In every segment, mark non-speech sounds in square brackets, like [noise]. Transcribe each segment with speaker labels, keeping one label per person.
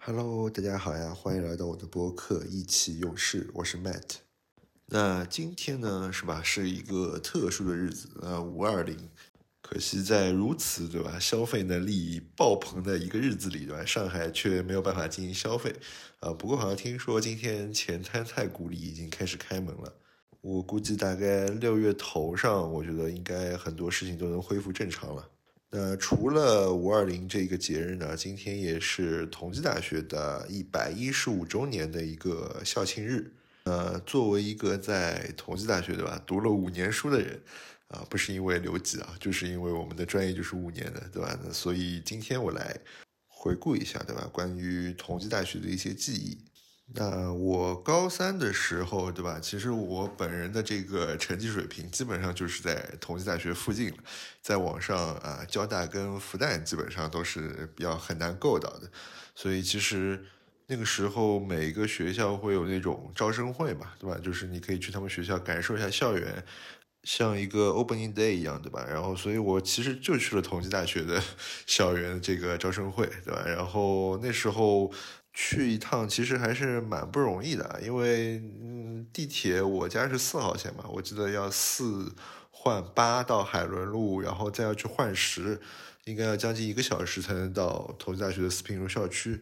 Speaker 1: Hello，大家好呀，欢迎来到我的播客意气用事，我是 Matt。那今天呢，是吧，是一个特殊的日子啊，五二零。可惜在如此对吧，消费能力爆棚的一个日子里，对吧，上海却没有办法进行消费啊。不过好像听说今天前滩太古里已经开始开门了，我估计大概六月头上，我觉得应该很多事情都能恢复正常了。那除了五二零这个节日呢，今天也是同济大学的一百一十五周年的一个校庆日。呃，作为一个在同济大学对吧读了五年书的人，啊，不是因为留级啊，就是因为我们的专业就是五年的对吧？那所以今天我来回顾一下对吧，关于同济大学的一些记忆。那我高三的时候，对吧？其实我本人的这个成绩水平基本上就是在同济大学附近，在网上啊，交大跟复旦基本上都是比较很难够到的。所以其实那个时候每个学校会有那种招生会嘛，对吧？就是你可以去他们学校感受一下校园，像一个 opening day 一样，对吧？然后，所以我其实就去了同济大学的 [laughs] 校园这个招生会，对吧？然后那时候。去一趟其实还是蛮不容易的，因为嗯，地铁我家是四号线嘛，我记得要四换八到海伦路，然后再要去换十，应该要将近一个小时才能到同济大学的四平路校区。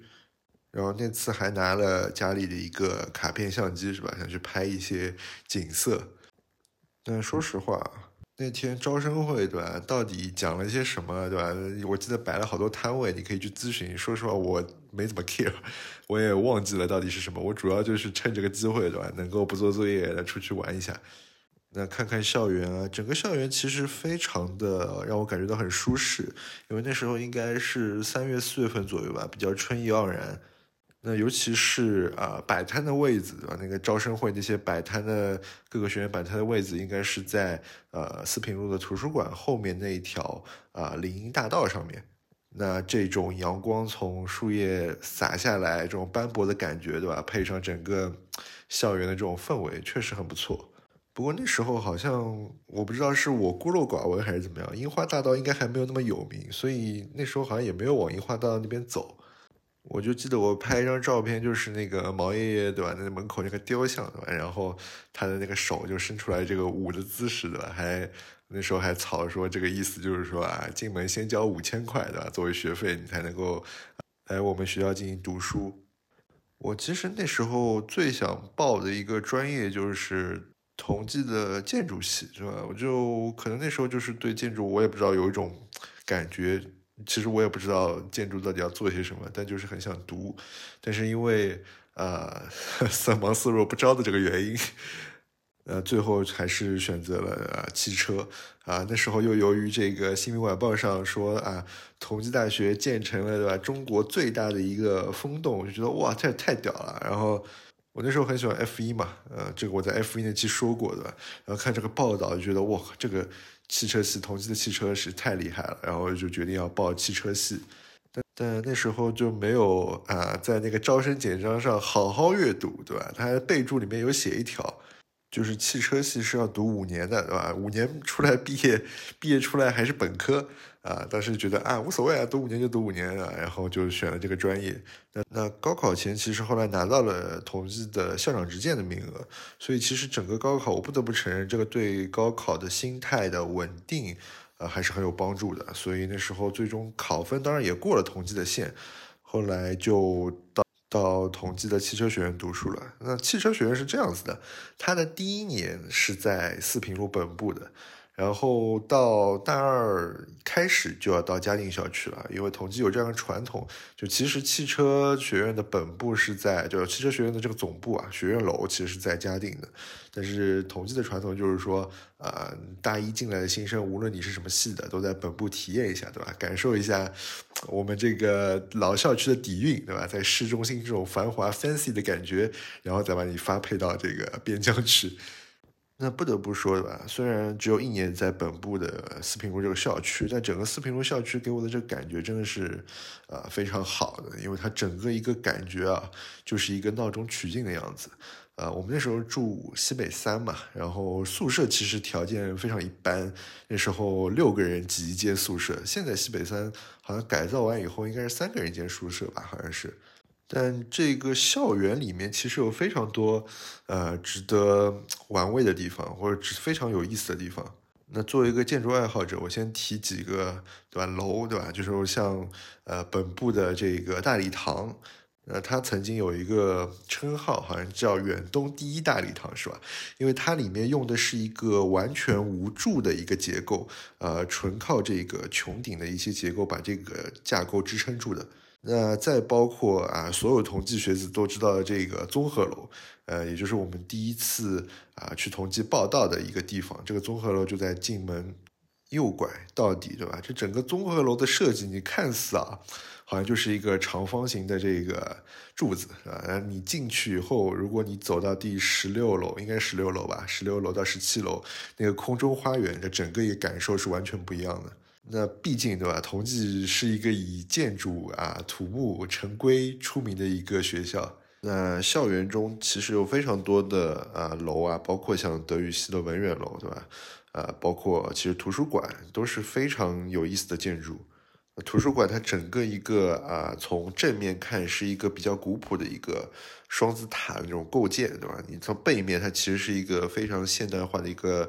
Speaker 1: 然后那次还拿了家里的一个卡片相机，是吧？想去拍一些景色。但说实话。那天招生会对吧？到底讲了些什么对吧？我记得摆了好多摊位，你可以去咨询。说实话，我没怎么 care，[laughs] 我也忘记了到底是什么。我主要就是趁这个机会对吧，能够不做作业的出去玩一下，那看看校园啊。整个校园其实非常的让我感觉到很舒适，因为那时候应该是三月四月份左右吧，比较春意盎然。那尤其是啊，摆摊的位置对吧，那个招生会那些摆摊的各个学院摆摊的位置，应该是在呃四平路的图书馆后面那一条啊林荫大道上面。那这种阳光从树叶洒下来，这种斑驳的感觉，对吧？配上整个校园的这种氛围，确实很不错。不过那时候好像我不知道是我孤陋寡闻还是怎么样，樱花大道应该还没有那么有名，所以那时候好像也没有往樱花大道那边走。我就记得我拍一张照片，就是那个毛爷爷对吧？那门口那个雕像对吧？然后他的那个手就伸出来这个舞的姿势对吧？还那时候还草说这个意思就是说啊，进门先交五千块对吧？作为学费你才能够来我们学校进行读书。我其实那时候最想报的一个专业就是同济的建筑系是吧？我就可能那时候就是对建筑我也不知道有一种感觉。其实我也不知道建筑到底要做些什么，但就是很想读。但是因为呃三忙四弱不招的这个原因，呃，最后还是选择了汽车。啊，那时候又由于这个《新民晚报》上说啊，同济大学建成了对吧？中国最大的一个风洞，我就觉得哇，这也太屌了。然后我那时候很喜欢 F 一嘛，呃，这个我在 F 一那期说过的。然后看这个报道就觉得哇，这个。汽车系同济的汽车是太厉害了，然后就决定要报汽车系，但但那时候就没有啊，在那个招生简章上好好阅读，对吧？它备注里面有写一条。就是汽车系是要读五年的，对吧？五年出来毕业，毕业出来还是本科啊。当时觉得啊，无所谓啊，读五年就读五年啊，然后就选了这个专业。那那高考前其实后来拿到了同济的校长执剑的名额，所以其实整个高考我不得不承认，这个对高考的心态的稳定啊还是很有帮助的。所以那时候最终考分当然也过了同济的线，后来就到。到同济的汽车学院读书了。那汽车学院是这样子的，它的第一年是在四平路本部的。然后到大二开始就要到嘉定校区了，因为同济有这样的传统。就其实汽车学院的本部是在，就汽车学院的这个总部啊，学院楼其实是在嘉定的。但是同济的传统就是说，呃，大一进来的新生，无论你是什么系的，都在本部体验一下，对吧？感受一下我们这个老校区的底蕴，对吧？在市中心这种繁华 fancy 的感觉，然后再把你发配到这个边疆去。那不得不说的吧，虽然只有一年在本部的四平路这个校区，但整个四平路校区给我的这个感觉真的是，呃，非常好的，因为它整个一个感觉啊，就是一个闹中取静的样子。呃，我们那时候住西北三嘛，然后宿舍其实条件非常一般，那时候六个人挤一间宿舍。现在西北三好像改造完以后，应该是三个人一间宿舍吧，好像是。但这个校园里面其实有非常多呃值得玩味的地方，或者非常有意思的地方。那作为一个建筑爱好者，我先提几个，对吧？楼，对吧？就是像呃本部的这个大礼堂，呃，它曾经有一个称号，好像叫远东第一大礼堂，是吧？因为它里面用的是一个完全无柱的一个结构，呃，纯靠这个穹顶的一些结构把这个架构支撑住的。那再包括啊，所有同济学子都知道的这个综合楼，呃，也就是我们第一次啊去同济报道的一个地方。这个综合楼就在进门右拐到底，对吧？这整个综合楼的设计，你看似啊，好像就是一个长方形的这个柱子啊。你进去以后，如果你走到第十六楼，应该十六楼吧？十六楼到十七楼那个空中花园的整个一个感受是完全不一样的。那毕竟对吧？同济是一个以建筑啊土木成规出名的一个学校。那校园中其实有非常多的啊楼啊，包括像德语系的文远楼，对吧？呃，包括其实图书馆都是非常有意思的建筑。图书馆它整个一个啊，从正面看是一个比较古朴的一个双子塔那种构建，对吧？你从背面它其实是一个非常现代化的一个。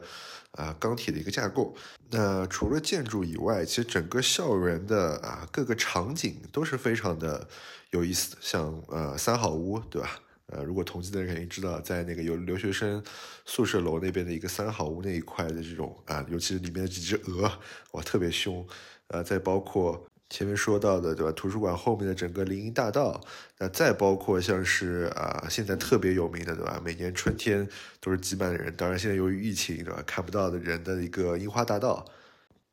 Speaker 1: 啊，钢铁的一个架构。那除了建筑以外，其实整个校园的啊各个场景都是非常的有意思。像呃三好屋，对吧？呃，如果同济的人肯定知道，在那个有留学生宿舍楼那边的一个三好屋那一块的这种啊，尤其是里面的几只鹅，哇，特别凶。呃，再包括。前面说到的，对吧？图书馆后面的整个林荫大道，那再包括像是啊，现在特别有名的，对吧？每年春天都是挤满的人。当然，现在由于疫情，对吧？看不到的人的一个樱花大道。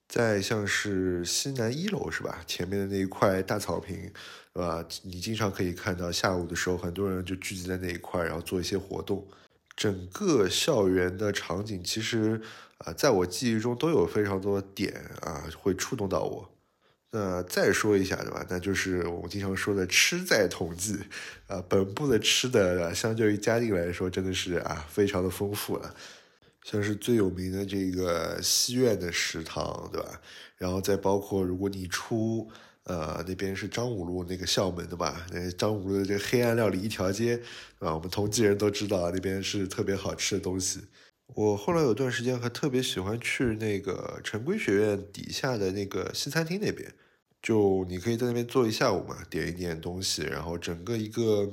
Speaker 1: 再像是西南一楼，是吧？前面的那一块大草坪，对吧？你经常可以看到下午的时候，很多人就聚集在那一块，然后做一些活动。整个校园的场景，其实啊，在我记忆中都有非常多的点啊，会触动到我。那再说一下，对吧？那就是我们经常说的“吃在统计”，啊，本部的吃的相对于嘉定来说，真的是啊，非常的丰富了。像是最有名的这个西苑的食堂，对吧？然后再包括如果你出呃那边是张五路那个校门的吧，那张五路的这个黑暗料理一条街，对吧？我们同济人都知道那边是特别好吃的东西。我后来有段时间还特别喜欢去那个城规学院底下的那个西餐厅那边。就你可以在那边坐一下午嘛，点一点东西，然后整个一个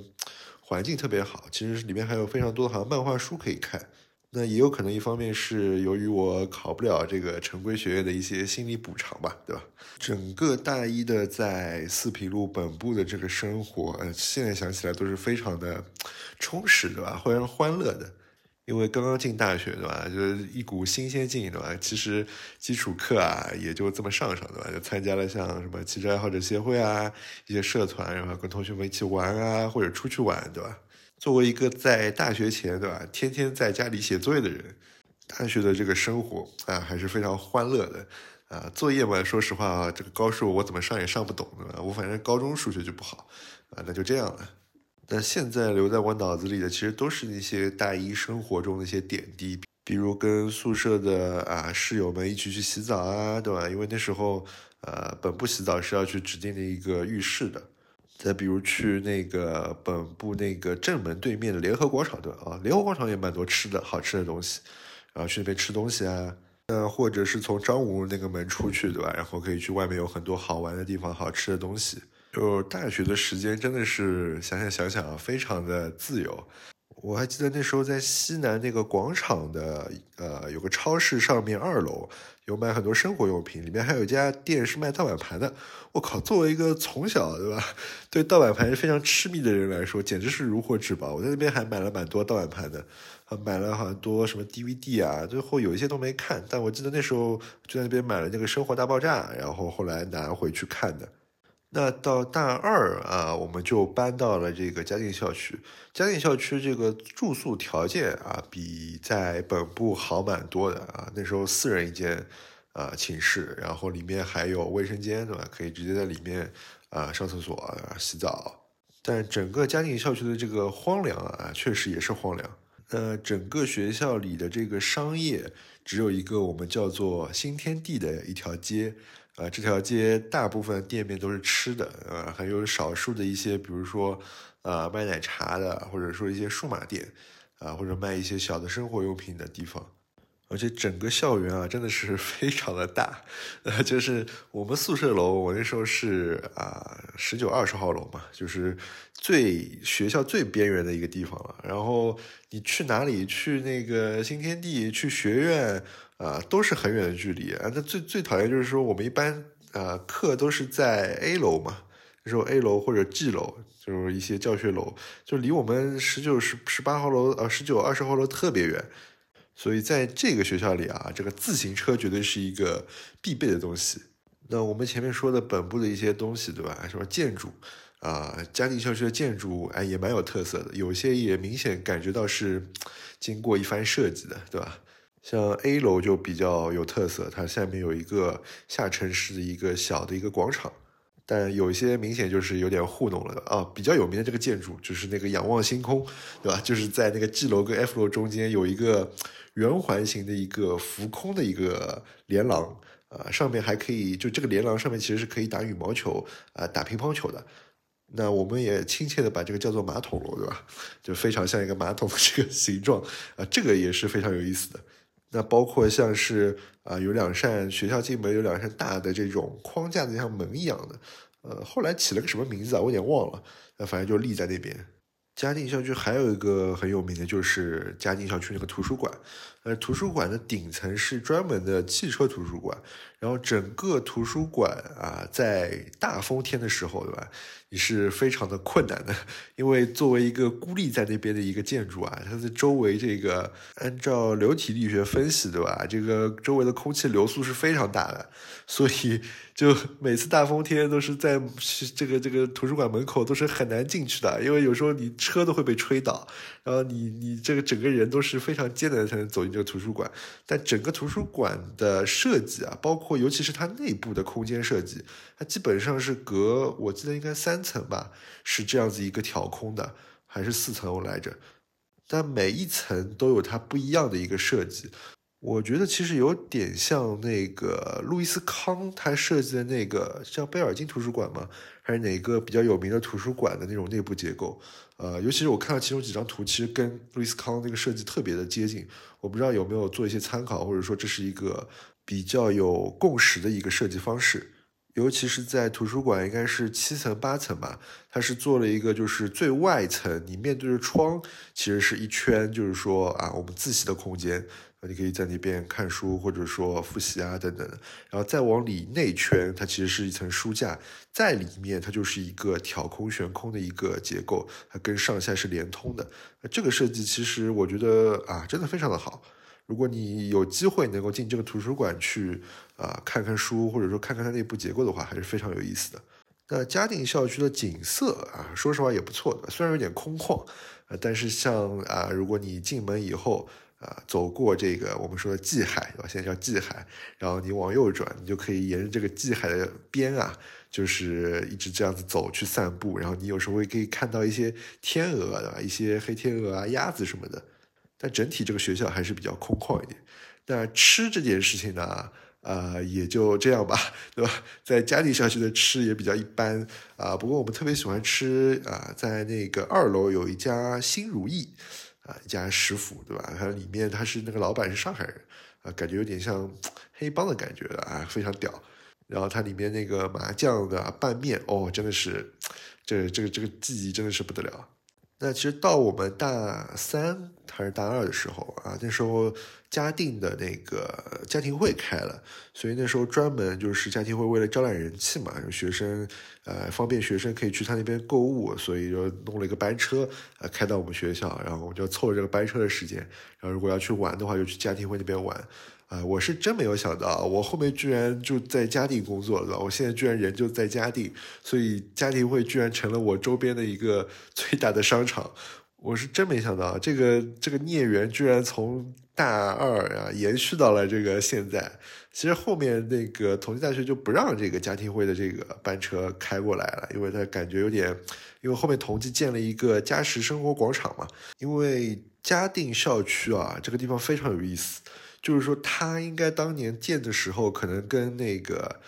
Speaker 1: 环境特别好。其实里面还有非常多的好像漫画书可以看。那也有可能一方面是由于我考不了这个城规学院的一些心理补偿吧，对吧？整个大一的在四平路本部的这个生活，呃，现在想起来都是非常的充实，对吧？非常欢乐的。因为刚刚进大学，对吧？就是一股新鲜劲，对吧？其实基础课啊，也就这么上上，对吧？就参加了像什么汽车爱好者协会啊，一些社团，然后跟同学们一起玩啊，或者出去玩，对吧？作为一个在大学前，对吧，天天在家里写作业的人，大学的这个生活啊，还是非常欢乐的啊。作业嘛，说实话啊，这个高数我怎么上也上不懂，对吧？我反正高中数学就不好啊，那就这样了。那现在留在我脑子里的，其实都是那些大一生活中的一些点滴，比如跟宿舍的啊室友们一起去洗澡啊，对吧？因为那时候，呃，本部洗澡是要去指定的一个浴室的。再比如去那个本部那个正门对面的联合广场，对吧？啊，联合广场也蛮多吃的好吃的东西，然后去那边吃东西啊。那或者是从张武那个门出去，对吧？然后可以去外面有很多好玩的地方，好吃的东西。就大学的时间真的是想想想想啊，非常的自由。我还记得那时候在西南那个广场的呃有个超市上面二楼有卖很多生活用品，里面还有一家店是卖盗版盘的。我靠，作为一个从小对吧对盗版盘是非常痴迷的人来说，简直是如获至宝。我在那边还买了蛮多盗版盘的，买了很多什么 DVD 啊，最后有一些都没看。但我记得那时候就在那边买了那个《生活大爆炸》，然后后来拿回去看的。那到大二啊，我们就搬到了这个嘉定校区。嘉定校区这个住宿条件啊，比在本部好蛮多的啊。那时候四人一间啊寝室，然后里面还有卫生间，对吧？可以直接在里面啊上厕所、啊、洗澡。但整个嘉定校区的这个荒凉啊，确实也是荒凉。呃，整个学校里的这个商业只有一个我们叫做新天地的一条街。啊，这条街大部分店面都是吃的，啊，还有少数的一些，比如说，啊，卖奶茶的，或者说一些数码店，啊，或者卖一些小的生活用品的地方。而且整个校园啊，真的是 [laughs] 非常的大，呃，就是我们宿舍楼，我那时候是啊十九二十号楼嘛，就是最学校最边缘的一个地方了。然后你去哪里，去那个新天地，去学院啊，都是很远的距离啊。那最最讨厌就是说，我们一般啊课都是在 A 楼嘛，那时候 A 楼或者 G 楼，就是一些教学楼，就离我们十九十十八号楼呃十九二十号楼特别远。所以在这个学校里啊，这个自行车绝对是一个必备的东西。那我们前面说的本部的一些东西，对吧？什么建筑啊，嘉定校区的建筑，哎，也蛮有特色的。有些也明显感觉到是经过一番设计的，对吧？像 A 楼就比较有特色，它下面有一个下沉式的一个小的一个广场。但有一些明显就是有点糊弄了的啊！比较有名的这个建筑就是那个仰望星空，对吧？就是在那个 G 楼跟 F 楼中间有一个圆环形的一个浮空的一个连廊啊，上面还可以就这个连廊上面其实是可以打羽毛球啊、打乒乓球的。那我们也亲切的把这个叫做马桶楼，对吧？就非常像一个马桶的这个形状啊，这个也是非常有意思的。那包括像是啊，有两扇学校进门有两扇大的这种框架的像门一样的，呃，后来起了个什么名字啊？我有点忘了。那反正就立在那边。嘉定校区还有一个很有名的就是嘉定校区那个图书馆，呃，图书馆的顶层是专门的汽车图书馆，然后整个图书馆啊，在大风天的时候，对吧？你是非常的困难的，因为作为一个孤立在那边的一个建筑啊，它的周围这个按照流体力学分析，对吧？这个周围的空气流速是非常大的，所以就每次大风天都是在这个这个图书馆门口都是很难进去的，因为有时候你车都会被吹倒，然后你你这个整个人都是非常艰难才能走这个图书馆。但整个图书馆的设计啊，包括尤其是它内部的空间设计，它基本上是隔我记得应该三。层吧，是这样子一个挑空的，还是四层来着？但每一层都有它不一样的一个设计。我觉得其实有点像那个路易斯康他设计的那个叫贝尔金图书馆吗？还是哪个比较有名的图书馆的那种内部结构？呃，尤其是我看到其中几张图，其实跟路易斯康那个设计特别的接近。我不知道有没有做一些参考，或者说这是一个比较有共识的一个设计方式。尤其是在图书馆，应该是七层八层吧，它是做了一个，就是最外层，你面对着窗，其实是一圈，就是说啊，我们自习的空间，你可以在那边看书或者说复习啊等等。然后再往里内圈，它其实是一层书架，在里面它就是一个挑空悬空的一个结构，它跟上下是连通的。这个设计其实我觉得啊，真的非常的好。如果你有机会能够进这个图书馆去啊看看书，或者说看看它内部结构的话，还是非常有意思的。那嘉定校区的景色啊，说实话也不错的，虽然有点空旷，啊，但是像啊，如果你进门以后啊，走过这个我们说的蓟海，对吧？现在叫蓟海，然后你往右转，你就可以沿着这个蓟海的边啊，就是一直这样子走去散步，然后你有时候会可以看到一些天鹅，对吧？一些黑天鹅啊、鸭子什么的。但整体这个学校还是比较空旷一点。那吃这件事情呢，呃，也就这样吧，对吧？在嘉定校区的吃也比较一般啊。不过我们特别喜欢吃啊，在那个二楼有一家新如意啊，一家食府，对吧？它里面它是那个老板是上海人啊，感觉有点像黑帮的感觉的啊，非常屌。然后它里面那个麻酱的拌面，哦，真的是这这个这个记忆真的是不得了。那其实到我们大三还是大二的时候啊，那时候嘉定的那个家庭会开了，所以那时候专门就是家庭会为了招揽人气嘛，学生呃方便学生可以去他那边购物，所以就弄了一个班车呃开到我们学校，然后我们就凑这个班车的时间，然后如果要去玩的话，就去家庭会那边玩。啊，我是真没有想到，我后面居然就在嘉定工作了，我现在居然人就在嘉定，所以嘉定会居然成了我周边的一个 [laughs] 最大的商场，我是真没想到，这个这个孽缘居然从大二啊延续到了这个现在。其实后面那个同济大学就不让这个家庭会的这个班车开过来了，因为他感觉有点，因为后面同济建了一个嘉实生活广场嘛，因为嘉定校区啊这个地方非常有意思。就是说，他应该当年建的时候，可能跟那个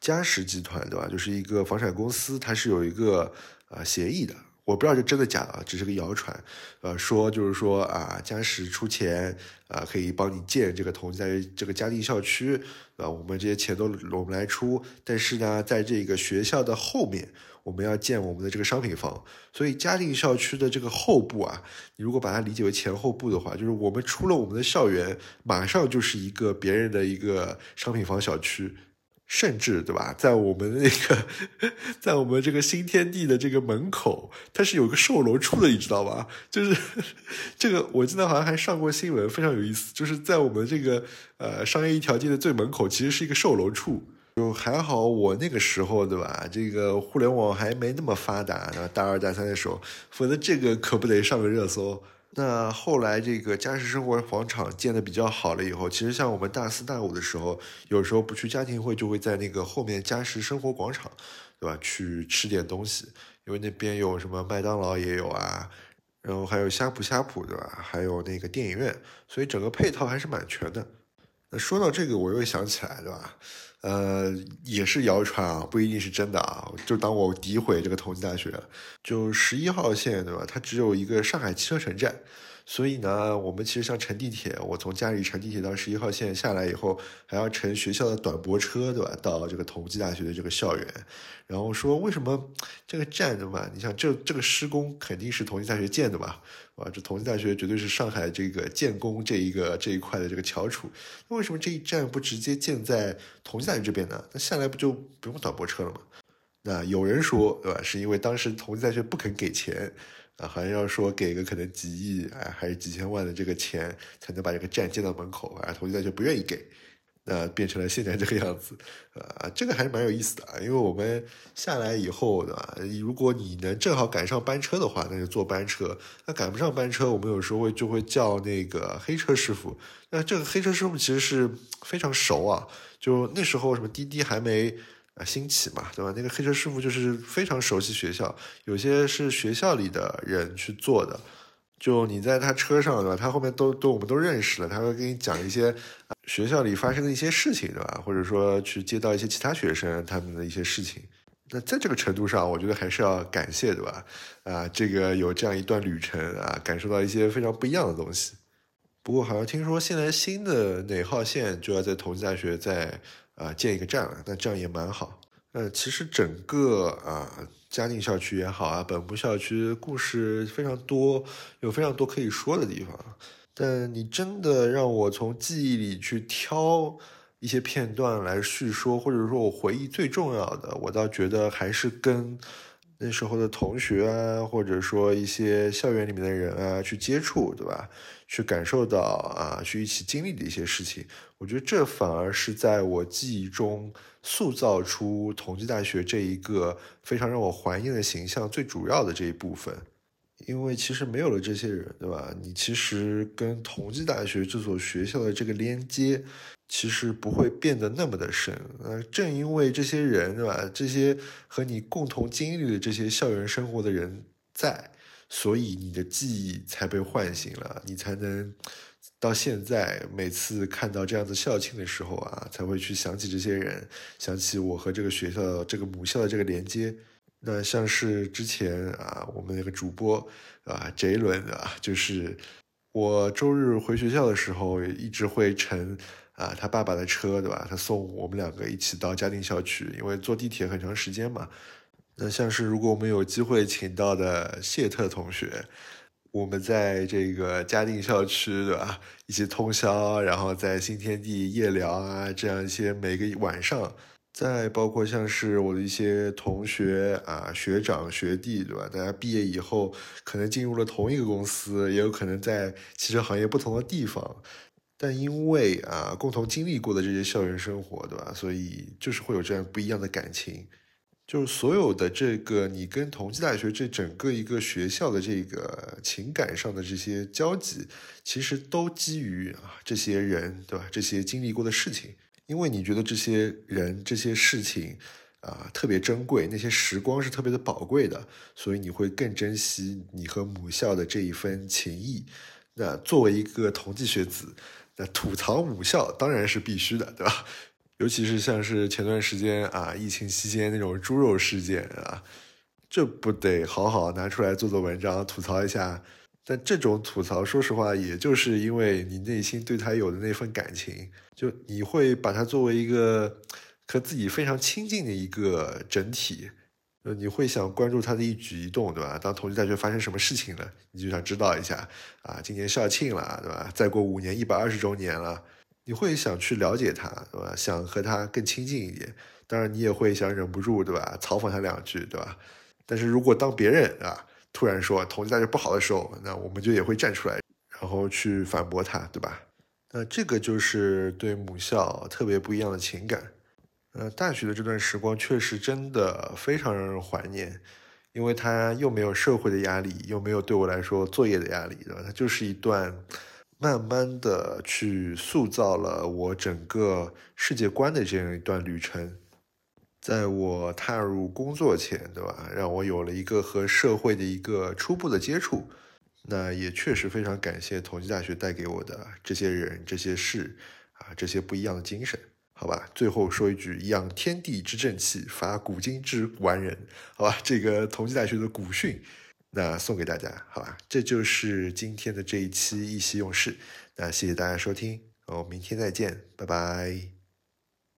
Speaker 1: 嘉实集团，对吧？就是一个房产公司，它是有一个啊协议的。我不知道这真的假的啊，只是个谣传。呃，说就是说啊，嘉实出钱啊，可以帮你建这个同济大学这个嘉定校区，啊，我们这些钱都我们来出。但是呢，在这个学校的后面，我们要建我们的这个商品房。所以嘉定校区的这个后部啊，你如果把它理解为前后部的话，就是我们出了我们的校园，马上就是一个别人的一个商品房小区。甚至对吧，在我们那个，在我们这个新天地的这个门口，它是有个售楼处的，你知道吧？就是 [laughs] 这个，我记得好像还上过新闻，非常有意思。就是在我们这个呃商业一条街的最门口，其实是一个售楼处。就还好我那个时候对吧，这个互联网还没那么发达，然后大二大三的时候，否则这个可不得上个热搜。那后来这个嘉实生活广场建的比较好了以后，其实像我们大四大五的时候，有时候不去家庭会，就会在那个后面嘉实生活广场，对吧？去吃点东西，因为那边有什么麦当劳也有啊，然后还有呷哺呷哺，对吧？还有那个电影院，所以整个配套还是蛮全的。说到这个，我又想起来，对吧？呃，也是谣传啊，不一定是真的啊。就当我诋毁这个同济大学，就十一号线对吧？它只有一个上海汽车城站。所以呢，我们其实像乘地铁，我从家里乘地铁到十一号线下来以后，还要乘学校的短驳车，对吧？到这个同济大学的这个校园。然后说为什么这个站的嘛？你想这这个施工肯定是同济大学建的嘛？啊，这同济大学绝对是上海这个建工这一个这一块的这个翘楚。那为什么这一站不直接建在同济大学这边呢？那下来不就不用短驳车了吗？那有人说，对吧？是因为当时同济大学不肯给钱。啊，好像要说给个可能几亿哎，还是几千万的这个钱，才能把这个站建到门口啊。同济大学不愿意给，那变成了现在这个样子。啊，这个还是蛮有意思的啊。因为我们下来以后，对吧？如果你能正好赶上班车的话，那就坐班车；那赶不上班车，我们有时候会就会叫那个黑车师傅。那这个黑车师傅其实是非常熟啊，就那时候什么滴滴还没。啊，兴起嘛，对吧？那个黑车师傅就是非常熟悉学校，有些是学校里的人去做的。就你在他车上，对吧？他后面都都我们都认识了，他会给你讲一些学校里发生的一些事情，对吧？或者说去接到一些其他学生他们的一些事情。那在这个程度上，我觉得还是要感谢，对吧？啊，这个有这样一段旅程啊，感受到一些非常不一样的东西。不过好像听说现在新的哪号线就要在同济大学在。啊，建一个站了，那这样也蛮好。呃，其实整个啊，嘉定校区也好啊，本部校区故事非常多，有非常多可以说的地方。但你真的让我从记忆里去挑一些片段来叙说，或者说我回忆最重要的，我倒觉得还是跟那时候的同学啊，或者说一些校园里面的人啊去接触，对吧？去感受到啊，去一起经历的一些事情，我觉得这反而是在我记忆中塑造出同济大学这一个非常让我怀念的形象最主要的这一部分。因为其实没有了这些人，对吧？你其实跟同济大学这所学校的这个连接，其实不会变得那么的深。呃，正因为这些人，对吧？这些和你共同经历的这些校园生活的人在。所以你的记忆才被唤醒了，你才能到现在每次看到这样子校庆的时候啊，才会去想起这些人，想起我和这个学校这个母校的这个连接。那像是之前啊，我们那个主播啊，这一轮啊，就是我周日回学校的时候，一直会乘啊他爸爸的车，对吧？他送我们两个一起到嘉定校区，因为坐地铁很长时间嘛。那像是如果我们有机会请到的谢特同学，我们在这个嘉定校区，对吧？一起通宵，然后在新天地夜聊啊，这样一些每个晚上，再包括像是我的一些同学啊、学长学弟，对吧？大家毕业以后可能进入了同一个公司，也有可能在汽车行业不同的地方，但因为啊共同经历过的这些校园生活，对吧？所以就是会有这样不一样的感情。就是所有的这个，你跟同济大学这整个一个学校的这个情感上的这些交集，其实都基于啊这些人，对吧？这些经历过的事情，因为你觉得这些人、这些事情啊特别珍贵，那些时光是特别的宝贵的，所以你会更珍惜你和母校的这一份情谊。那作为一个同济学子，那吐槽母校当然是必须的，对吧？尤其是像是前段时间啊，疫情期间那种猪肉事件啊，这不得好好拿出来做做文章吐槽一下。但这种吐槽，说实话，也就是因为你内心对他有的那份感情，就你会把它作为一个和自己非常亲近的一个整体，呃，你会想关注他的一举一动，对吧？当同济大学发生什么事情了，你就想知道一下啊，今年校庆了，对吧？再过五年一百二十周年了，你会想去了解他，对吧？想和他更亲近一点。当然，你也会想忍不住，对吧？嘲讽他两句，对吧？但是如果当别人啊。突然说同济大学不好的时候，那我们就也会站出来，然后去反驳他，对吧？那这个就是对母校特别不一样的情感。呃，大学的这段时光确实真的非常让人怀念，因为它又没有社会的压力，又没有对我来说作业的压力，对吧？它就是一段慢慢的去塑造了我整个世界观的这样一段旅程。在我踏入工作前，对吧？让我有了一个和社会的一个初步的接触，那也确实非常感谢同济大学带给我的这些人、这些事啊，这些不一样的精神，好吧？最后说一句：养天地之正气，发古今之完人，好吧？这个同济大学的古训，那送给大家，好吧？这就是今天的这一期意气用事，那谢谢大家收听，我们明天再见，拜拜。